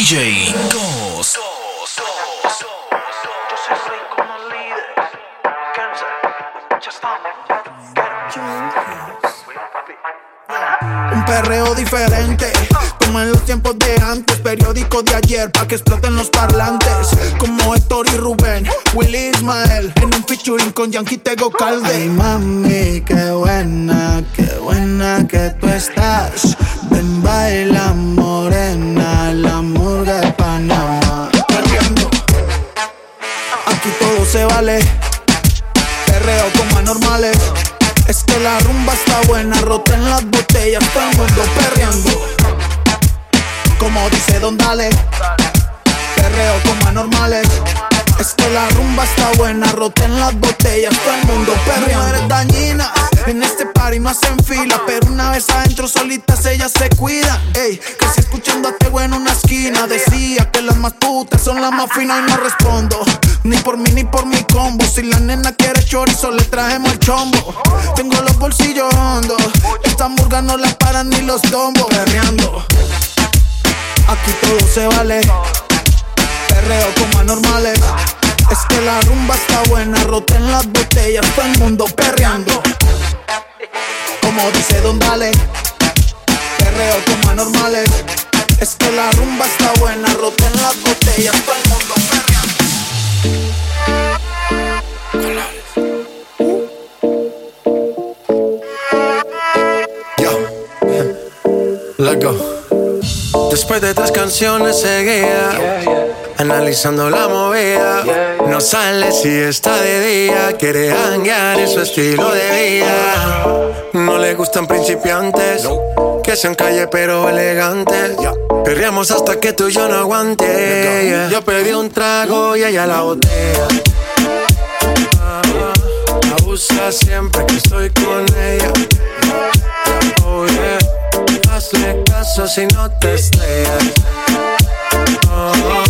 DJ Ghost. Un perreo diferente, como en los tiempos de antes, periódico de ayer, pa' que exploten los parlantes. Como Héctor y Rubén, Willy Ismael, en un featuring con Yankee Tego Calde. Ay, mami, qué buena, qué buena que tú estás. Ven, baila morena, la de Panamá. Aquí todo se vale, perreo como anormales. Es que la rumba está buena, rota en las botellas, todo el mundo perreando. Como dice Don Dale, perreo como anormales. Es que la rumba está buena, rota en las botellas, todo el mundo perreando. Eres dañina, en este party no hacen fila, pero una vez adentro solitas ellas se cuidan. Ey, que si escuchando a Tego en una esquina, decía que las más putas son las más finas y no respondo. Ni por mí ni por mi combo. Si la nena quiere chorizo, le trajemos el chombo. Tengo los bolsillos hondos. Esta murga no la paran ni los tombos. Perreando. Aquí todo se vale. Perreo como anormales. Es que la rumba está buena, rota en las botellas, todo el mundo perreando. Como dice Don Dale, perreo como anormales. Es que la rumba está buena, rota en las botellas, todo el mundo perreando. Let's go. Después de tres canciones seguía analizando la movida. No sale si está de día, quiere hanguear en su estilo de vida. No le gustan principiantes, que sean calle pero elegantes. Perreamos hasta que tú y yo no aguante. Yo pedí un trago y ella la botella. Abusa siempre que estoy con ella. Oh yeah. Hazle caso si no te estrellas. Oh,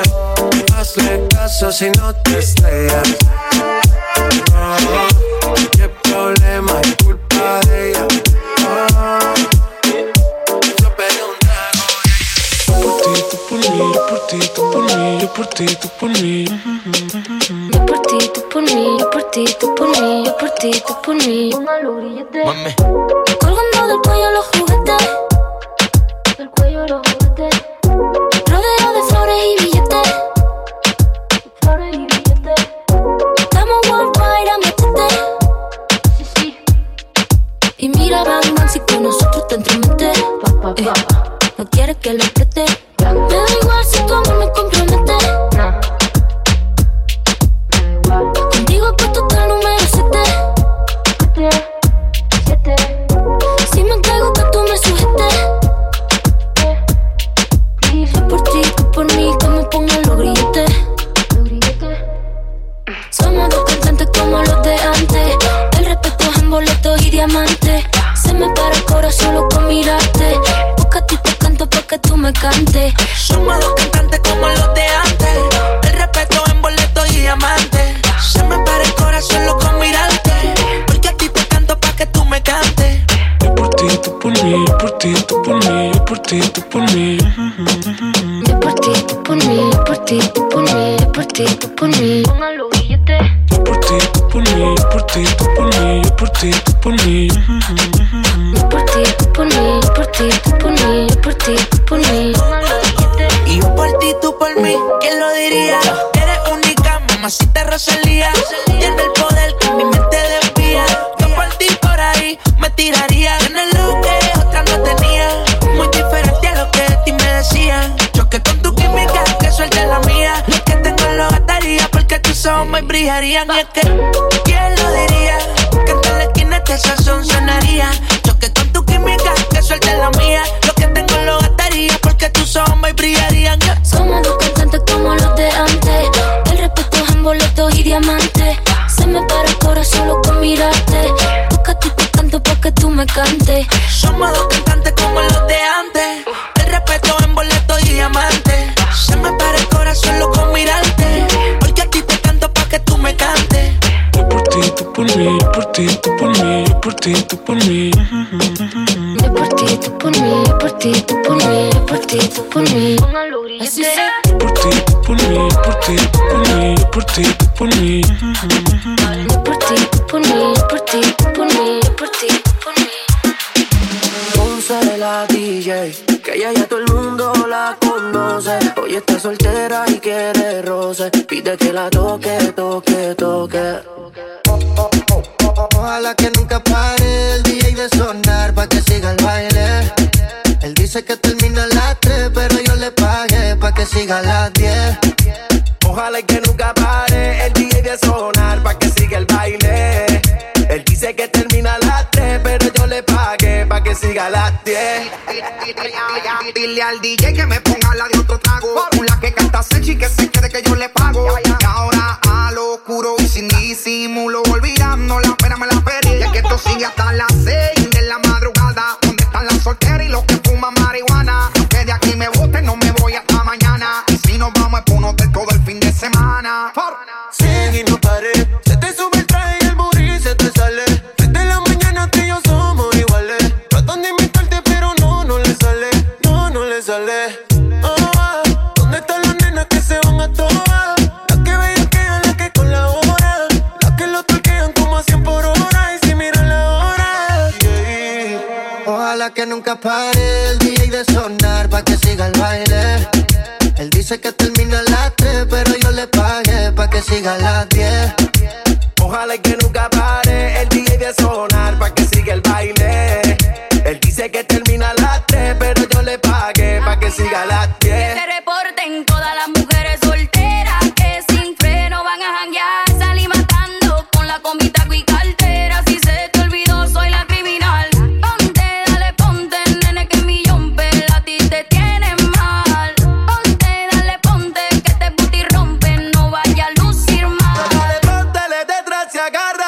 Hazle caso si no te estrellas. Oh, qué problema es culpa de ella. Oh, yo pedí un trago Por ti, tú por mí, yo por ti, tú por mí, yo por ti, tú por mí. Yo por ti, tú por mí, yo por ti, tú por mí, yo por ti, tú por mí. Mami, ti, tú por mí. Yo por ti, tú por mí, yo por ti, tú por mí, yo por ti, tú por mí. Yo por ti, por mí, por ti, ti, tú por mí. Yo por ti, tú por mí, yo por ti, tú por mí, yo por ti, tú por mí. Así sea. Yo por ti, tú por mí, yo por ti, tú por mí, yo por ti, tú por mí. Yo por ti, tú por mí, yo por ti, tú por mí, yo por ti, tú por mí. Ponce la DJ, que ella ya todo el mundo la conoce. Hoy está soltera y quiere roce. Pide que la toque, toque, dice que termina a las 3, pero yo le pagué pa' que siga a las 10. Ojalá que nunca pare el DJ de sonar pa' que siga el baile. Él dice que termina a las 3, pero yo le pagué pa' que siga a las 10. Dile al DJ que me ponga la de otro trago. Una que canta Sechi que se quede que yo le pago. Y ahora a lo oscuro y sin disimulo. Olvidando la pena me la perdí. Y es que esto sigue hasta las 6 Sigue y no pare. Se te sube el traje y el booty se te sale. Desde la mañana tú y yo somos iguales. Tratan de imitarte, pero no, no le sale. No, no le sale. Ah, ¿Dónde están las nenas que se van a todas? Las que bellaquean, las que colaboran. Las que lo torquean como a 100 por hora. Y si miran la hora. Ojalá que nunca pare el DJ de sonar pa' que siga el baile. Él dice que termina a que siga a las 10. Ojalá que llagar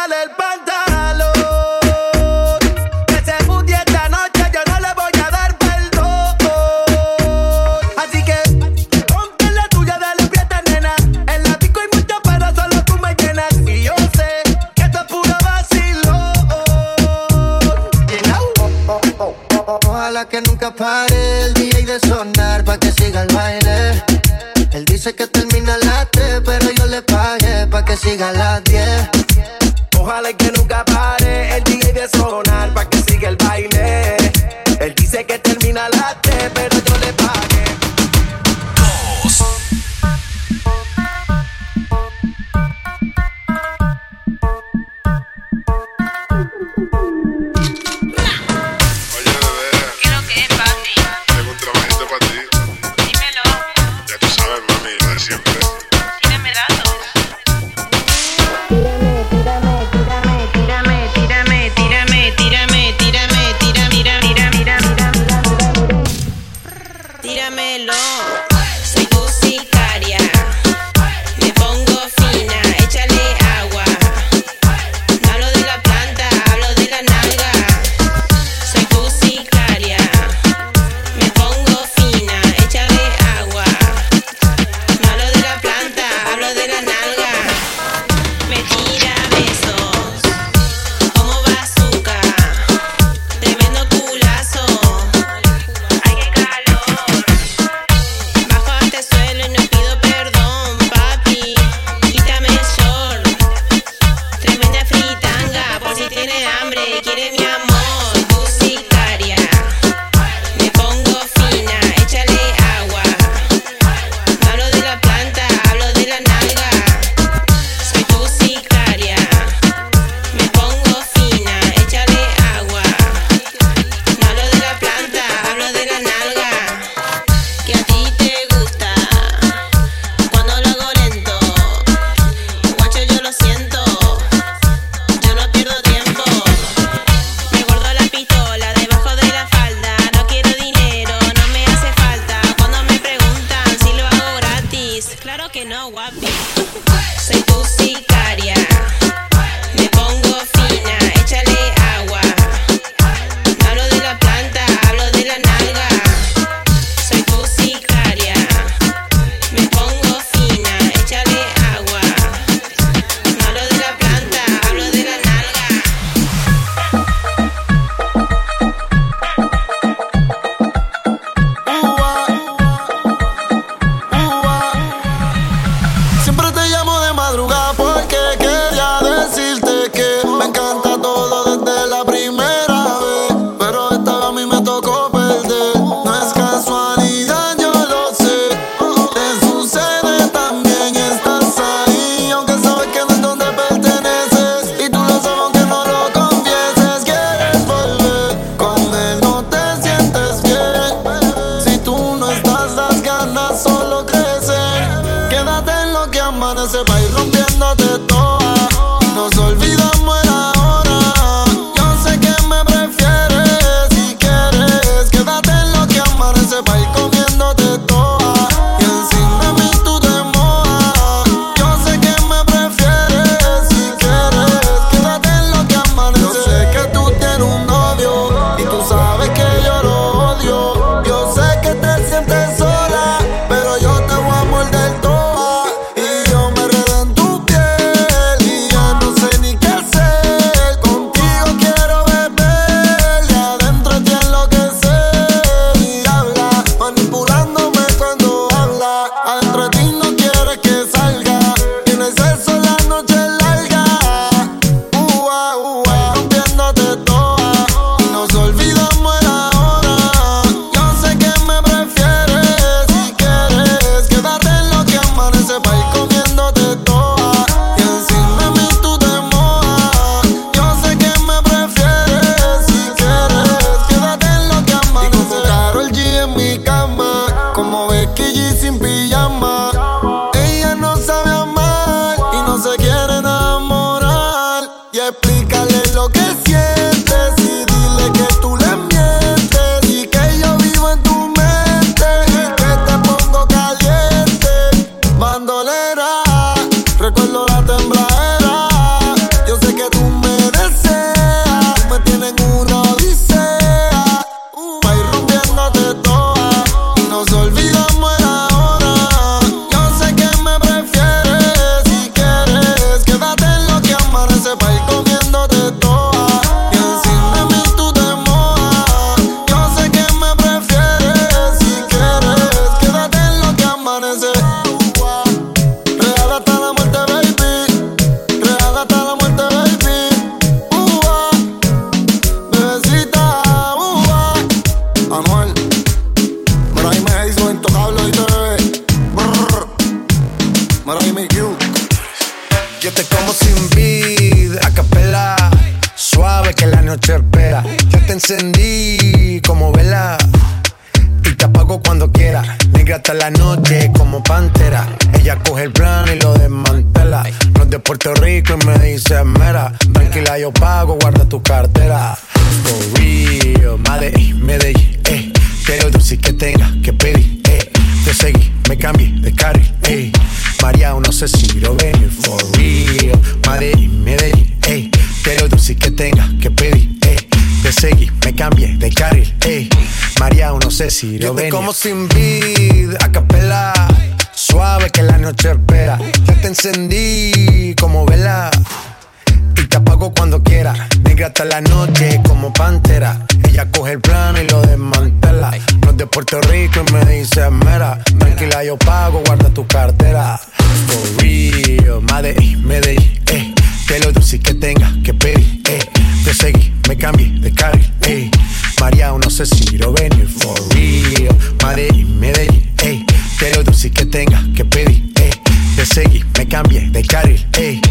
cartera. Negra hasta la noche como pantera. Ella coge el plano y lo desmantela. No de Puerto Rico y me dice mera. Tranquila, yo pago, guarda tu cartera. For real, Medellín, Medellín, eh. Que lo dulce que tenga que pedir, eh. Te seguí, me cambié de carril, eh. María, no sé si lo venir, for real. Medellín, Medellín, eh. Que lo dulce que tenga que pedir, eh te seguí, me cambié de carril, ey.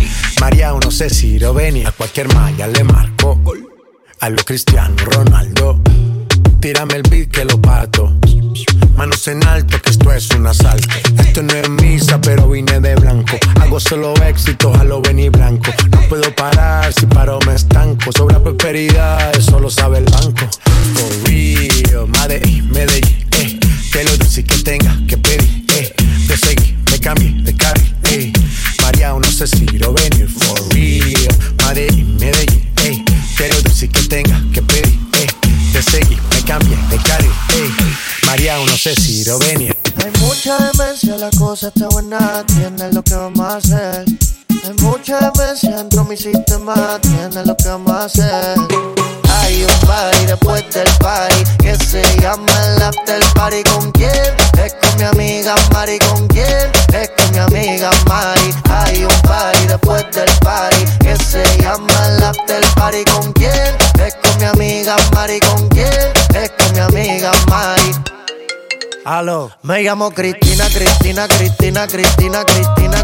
María no sé si Roveni, a cualquier malla le marco. A lo Cristiano Ronaldo, tírame el beat que lo parto. Manos en alto, que esto es un asalto. Esto no es misa, pero vine de blanco. Hago solo éxito, a lo Benny Blanco. No puedo parar, si paro me estanco. Sobre la prosperidad, eso lo sabe el banco. For real, Madrid, Medellín, eh. Que lo dulce que tenga que pedir, eh. Te seguí, me cambié de carril, eh. María, no sé si lo venir. For real, Madrid, Medellín. Que lo dulce que tenga que pedir, eh. Te seguí, me cambié de carril, eh. María, no sé si lo venir. Hay mucha demencia, la cosa está buena, tienes lo que vamos a hacer. Hay mucha demencia dentro de mi sistema, tienes lo que a hacer. Hay un party después del party que se llama el after party. ¿Con quién? Es con mi amiga Mari. ¿Con quién? Es con mi amiga Mari. Hay un party después del party que se llama el after party. ¿Con quién? Es con mi amiga Mari. ¿Con quién? Es con mi amiga Mari. Aló. Me llamo Cristina, Cristina, Cristina, Cristina, Cristina,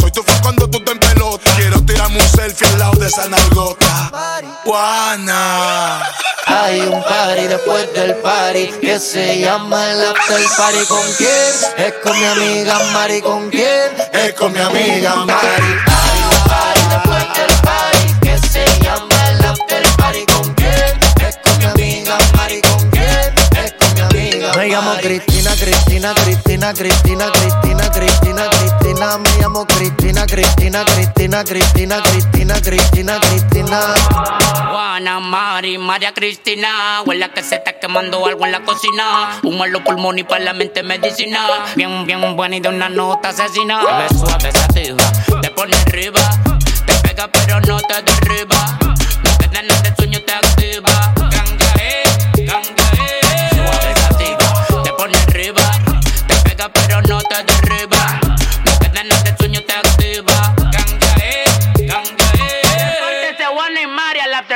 Soy tu fan cuando tú te en pelota. Quiero tirarme un selfie al lado de esa nalgota. Juana. Hay un party después del party que se llama el after party. ¿Con quién? Es con mi amiga Mari. ¿Con quién? Es con mi amiga Mari. Hay un party después del party que se llama llamo Cristina, Cristina, Cristina, Cristina, Cristina, Cristina, Cristina. Me llamo Cristina, Cristina, Cristina, Cristina, Cristina, Cristina, Cristina. Juana, Mari, María Cristina. Huele que se está quemando algo en la cocina. Humo en los pulmones y para la mente medicina. Bien, bien buena y de una nota asesina. Bebe suave, sativa, te pone arriba. Te pega pero no te derriba.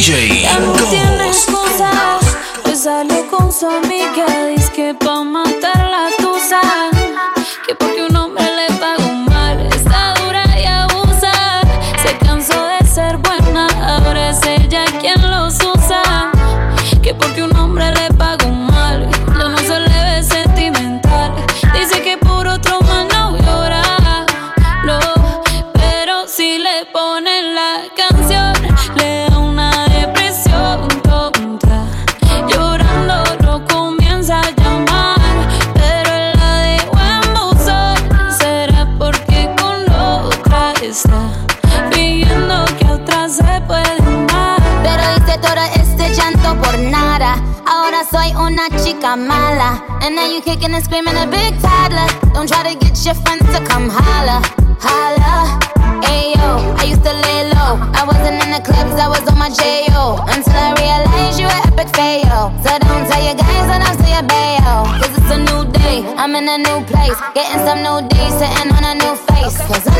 DJ excusas, pues salió con su amiga, dice que pa' matar la tusa, que porque un hombre nada. Ahora soy una chica mala. And now you kicking and screaming a big toddler. Don't try to get your friends to come holla. Holla. Ayo, I used to lay low. I wasn't in the clubs, I was on my J.O. Until I realized you were epic fail. So don't tell your guys that I'm still your bayo. Cause it's a new day, I'm in a new place. Getting some new days, sitting on a new face. Cause I'm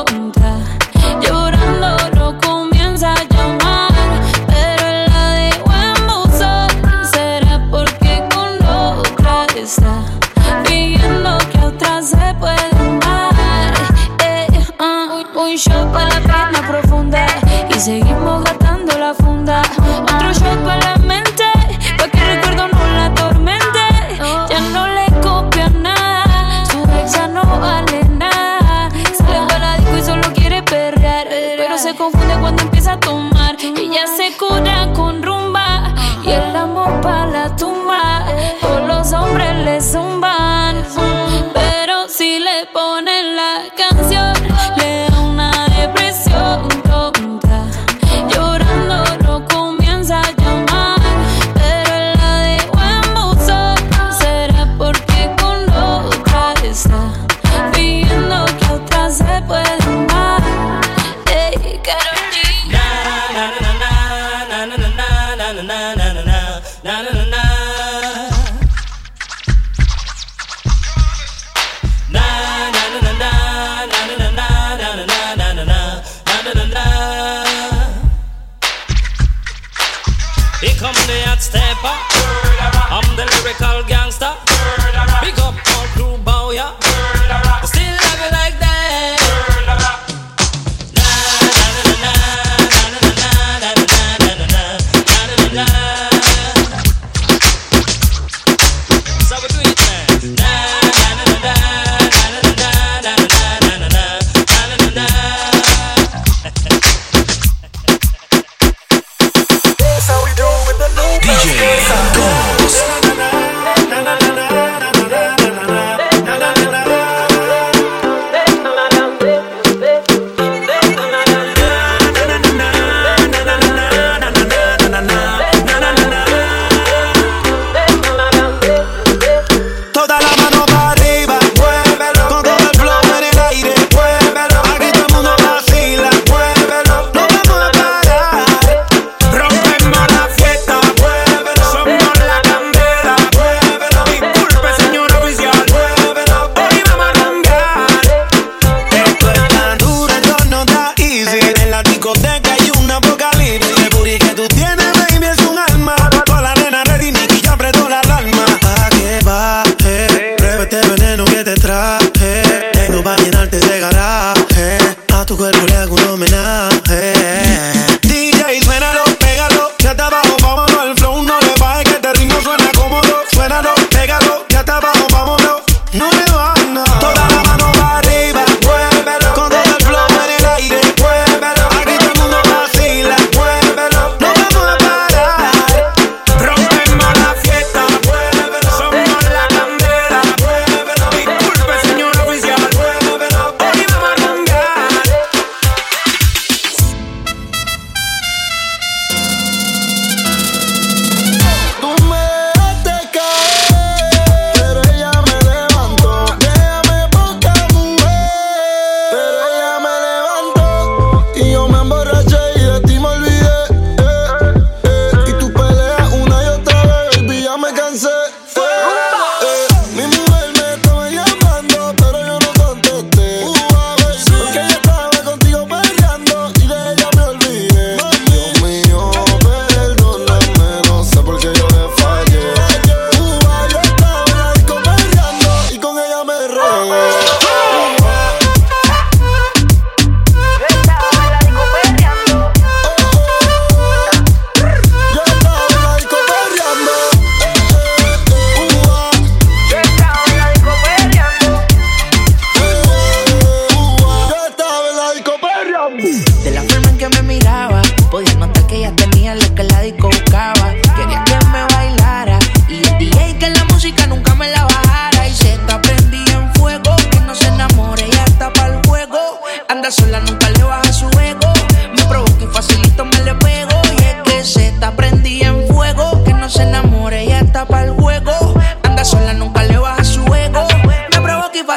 shot para la pena profunda y seguimos gastando la funda. Otro shot para la Come the hot stepper. I'm the lyrical gangster. Big up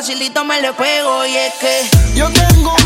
facilito me le pego y es que yo tengo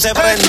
se prende.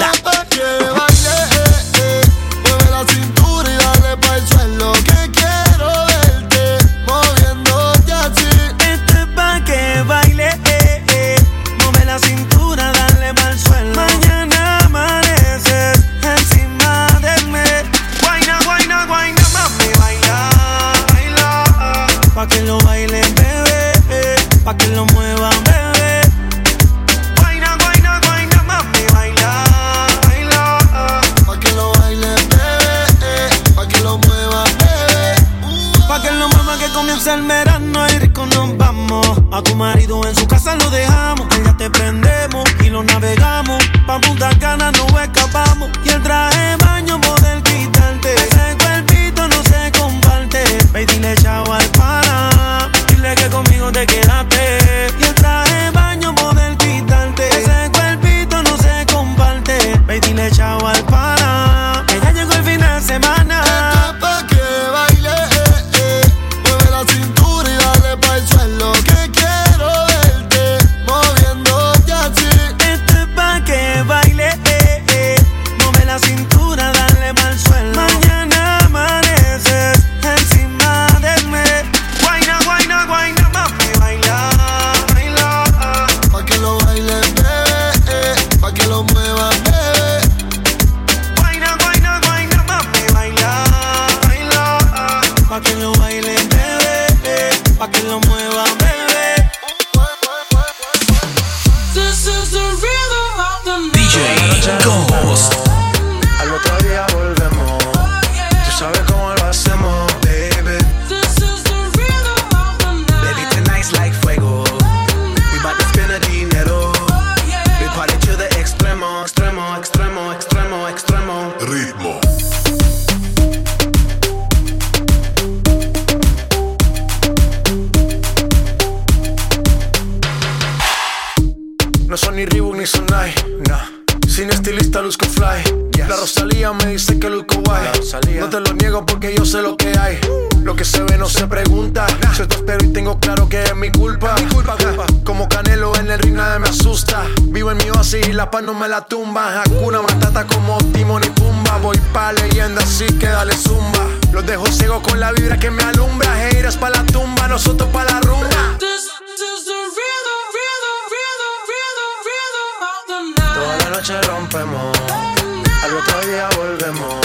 vibra que me alumbra. Heiras pa' la tumba, nosotros pa' la rumba. Toda la noche rompemos, al otro día volvemos.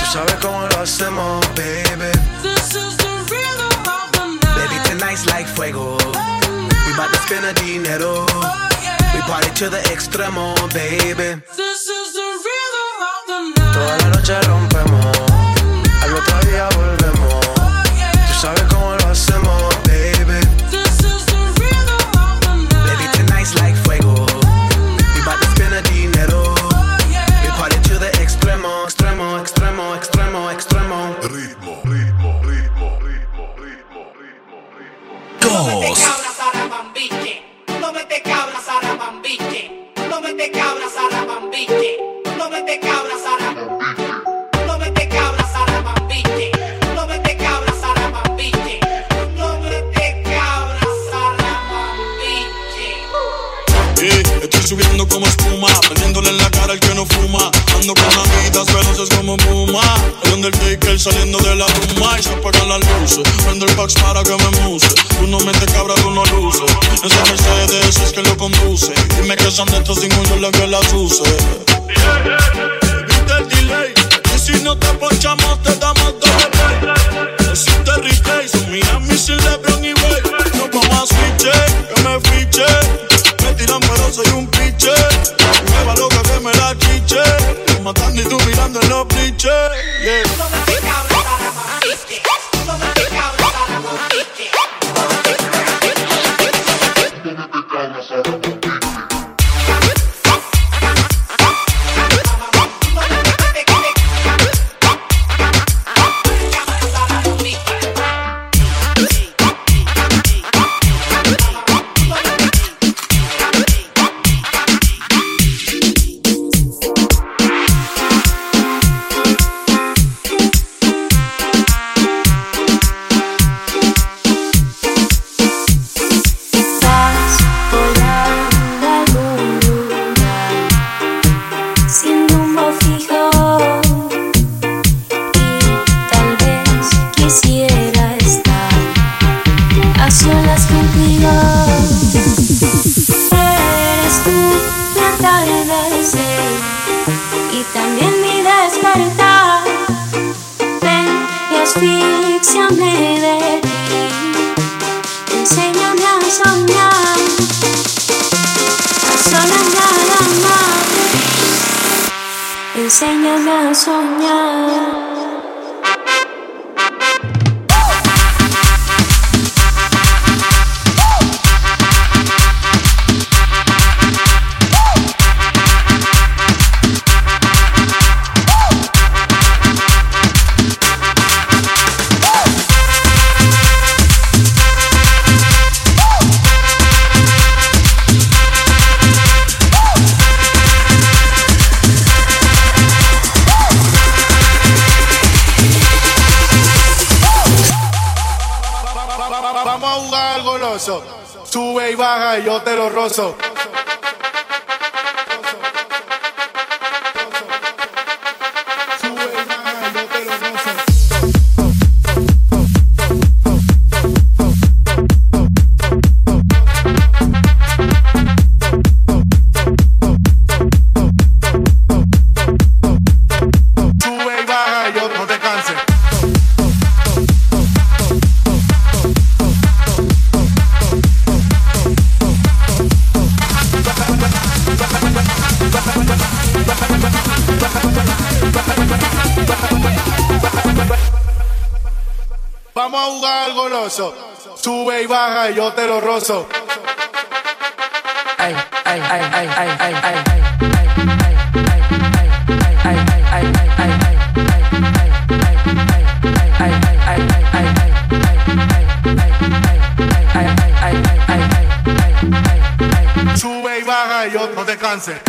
Tú sabes cómo lo hacemos, baby. This is the like fuego. Oh, We bout to spend a dinero. Yeah. We party to the extremo, baby. This is the rhythm of the night. Toda la noche rompemos, al otro día volvemos sabes cara al que no fuma. Ando con amigas veloces como puma. El Undertaker saliendo de la rumba y se apagan las luces. Prendo el box para que me muse. Tú no metes cabra, tú no luces. Esa Mercedes es que lo conduce. Dime que son de estos cinco yo la que las use. Evita el delay. Y si no te ponchamos, te damos doble play. Existe replay, son Miami LeBron y Wade. Nos vamos a switch, que me fiche. Me tiran pero soy un piche. Yo te lo rozo. Sube y baja y yo te lo rozo. ay, ay, ay, ay, ay, ay, ay, Sube y baja y yo no te canses.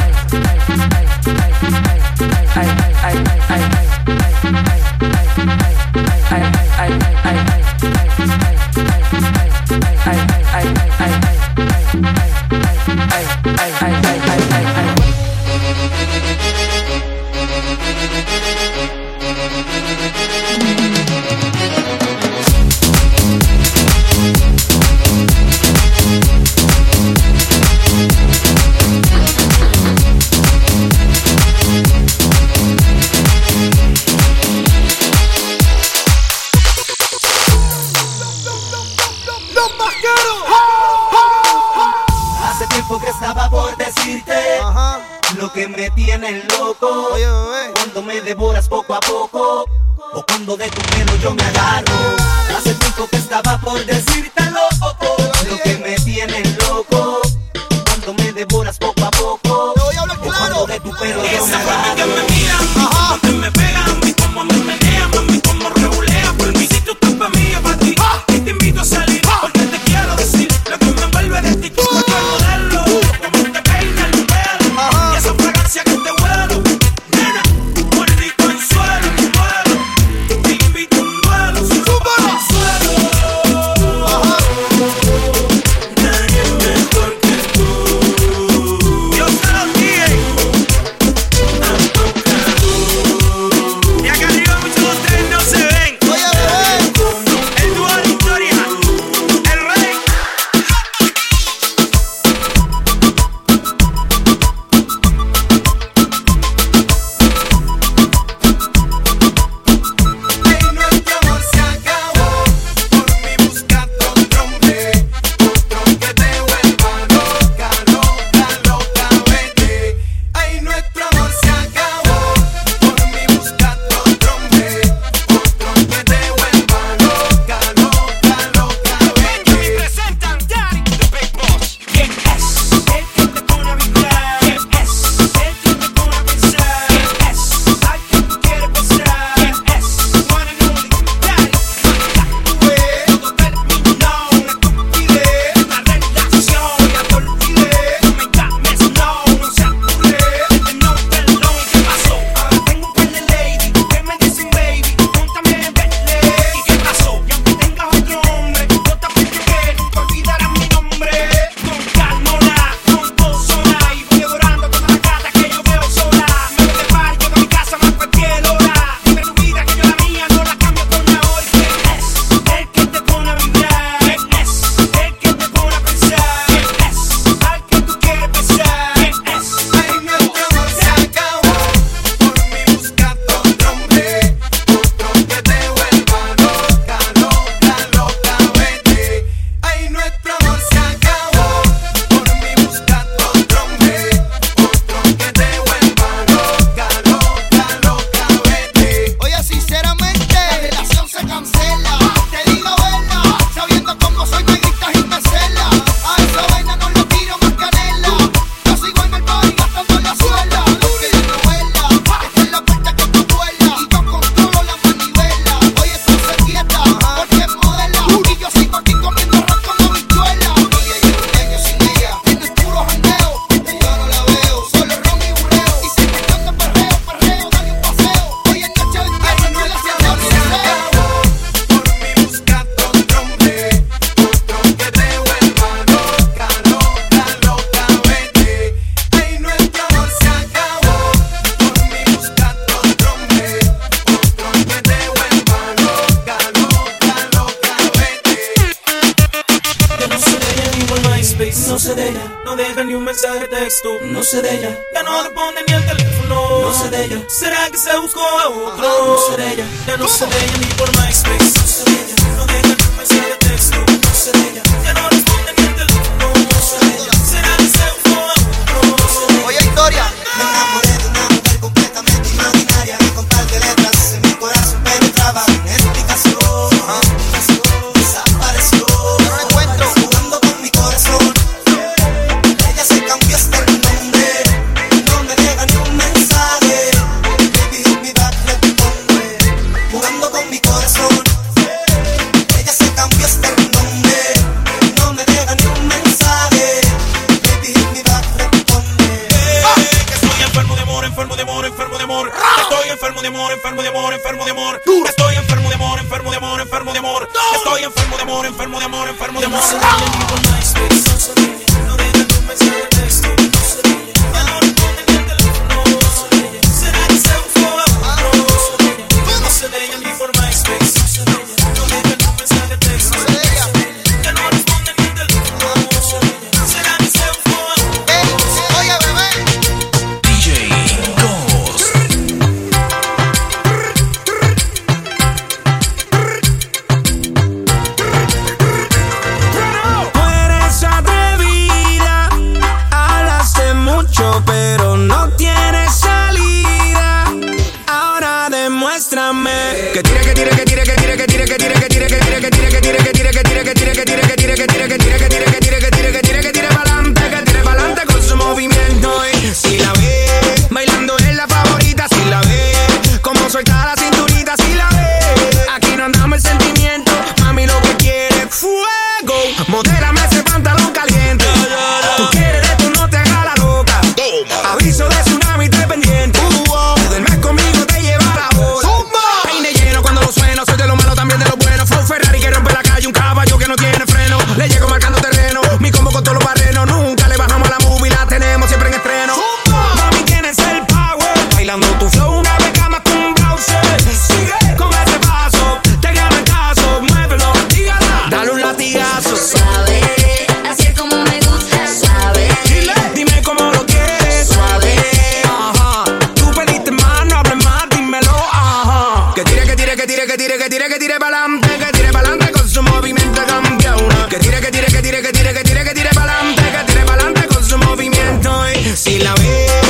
que tire, que tire, que tire, que tire pa'lante, que tire pa'lante con su movimiento campeona. Que tire, que tire, que tire, que tire, que tire, que tire pa'lante, que tire pa'lante con su movimiento. Y si la veo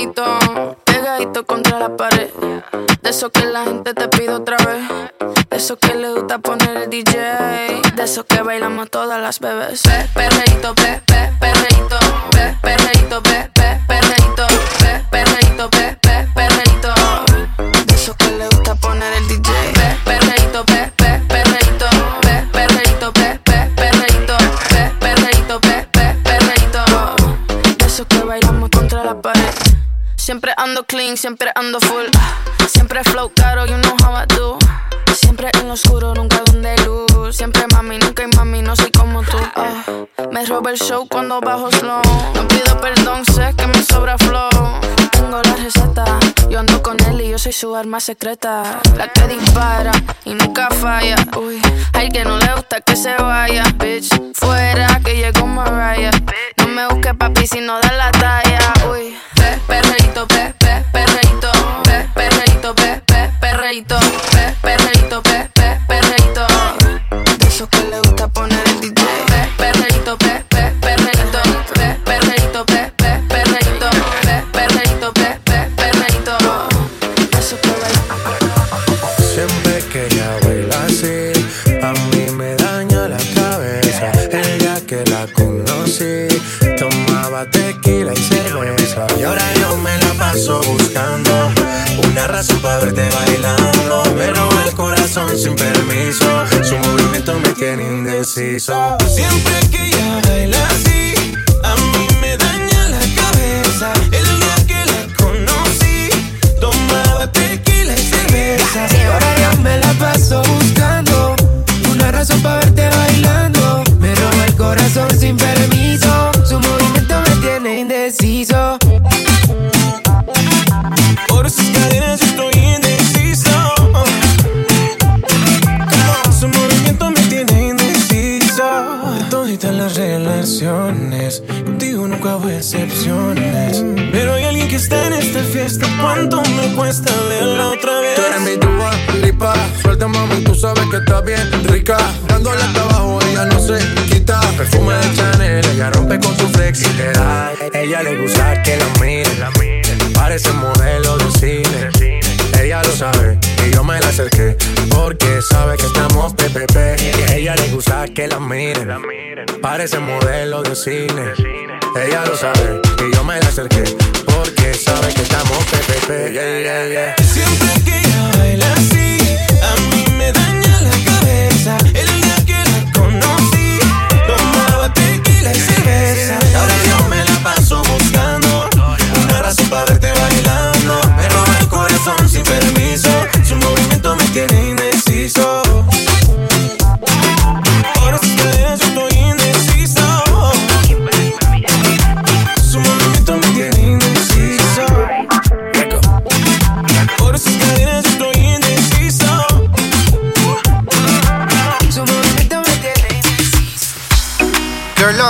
pegadito, pegadito contra la pared. De eso que la gente te pide otra vez. De eso que le gusta poner el DJ. De eso que bailamos todas las bebés. Pe, perreito, pe, pe, perreito, pe, perreito, pe, perreito, pe, perreito. De eso que le gusta poner el DJ. Pe, perreito, pe, pe, perreito, pe, perreito, pe, perreito, pe, perreito, pe, perreito. De eso que bailamos contra la pared. Siempre ando clean, siempre ando full. Siempre flow caro, you know how I do. Siempre en lo oscuro, nunca donde luz. Siempre mami, nunca hay mami, no soy como tú. Ah, me roba el show cuando bajo slow. No pido perdón, sé que me sobra flow. Tengo la receta, yo ando con él y yo soy su arma secreta. La que dispara y nunca falla. Uy, hay que no le gusta que se vaya. Bitch, fuera que llegó Mariah. No me busque papi si no da la talla. Uy. Perreito, pe, pe, perreíto, pe, perreito, pe, pe, perreito, pe, perreíto, pe, pe, Una razón para verte bailando. Me roba el corazón sin permiso. Su movimiento me tiene indeciso. Siempre que ella baila así, a mí me daña la cabeza. El día que la conocí, tomaba tequila y cerveza. Y ahora yo me la paso buscando una razón para verte bailando. Me roba el corazón sin permiso. Su movimiento me tiene indeciso. Por sus cadenas las relaciones, contigo nunca hubo excepciones. Pero hay alguien que está en esta fiesta. ¿Cuánto me cuesta verla otra vez? Tú eres mi dúa, lipa. Suelta, mami, tú sabes que está bien rica. Dándole hasta abajo, ella no se quita. Perfume de Chanel, ella rompe con su flexibilidad. Ella le gusta que la miren. Parece modelo de cine. Ella lo sabe y yo me la acerqué. Porque sabe que estamos PPP. Y a ella le gusta que la miren. Parece modelo de cine. Ella lo sabe y yo me la acerqué. Porque sabe que estamos PPP. Yeah. Siempre que ella baila así, a mí me daña la cabeza. El día que la conocí, tomaba tequila y cerveza. Ahora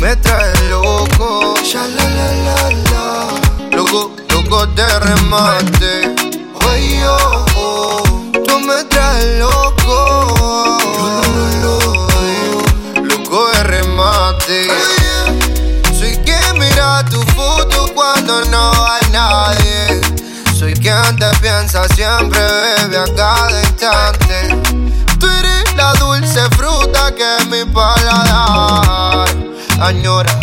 Me traes loco, ya. Loco, loco de remate. Oye, oh. Tú me traes loco. Loco de remate. Soy quien mira tu foto cuando no hay nadie. Soy quien te piensa siempre, bebe a cada instante. Tú eres la dulce fruta que es mi paladar añora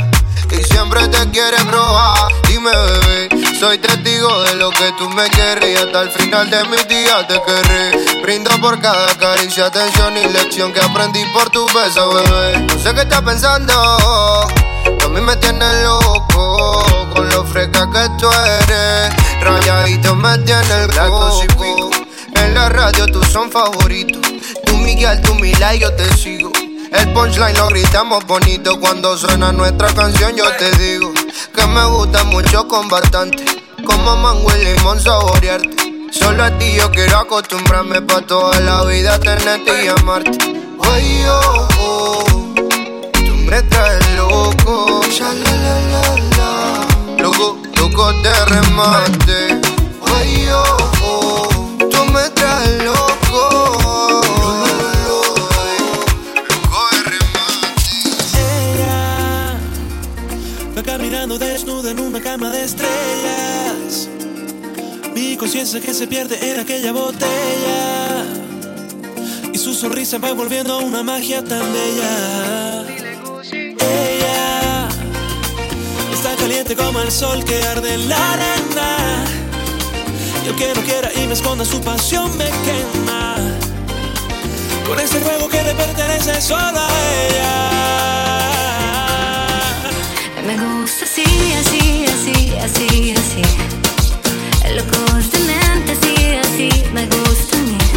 y siempre te quiere probar. Dime, bebé, soy testigo de lo que tú me quieres y hasta el final de mis días te querré. Brindo por cada caricia, atención y lección que aprendí por tu beso, bebé. No sé qué estás pensando, a mí me tienes loco con lo fresca que tú eres. Rayadito me tiene el coco. En la radio tú son favoritos. Tú Miguel, tú Mila y yo te sigo. El punchline lo gritamos bonito cuando suena nuestra canción. Yo te digo que me gusta mucho con bastante. Como mango y limón saborearte. Solo a ti yo quiero acostumbrarme pa' toda la vida tenerte y amarte. Oye, oh, tú me traes loco. Ya la la. Loco, loco de remate. Oye, oh, oh, tú me traes loco. Va caminando desnuda en una cama de estrellas. Mi conciencia que se pierde en aquella botella. Y su sonrisa va envolviendo una magia tan bella. Ella está caliente como el sol que arde en la arena. Y el que no quiera y me esconda su pasión me quema. Con ese fuego que le pertenece solo a ella. Me gusta así, así, así, así, así. Loco de mente, así, así, me gusta a mí.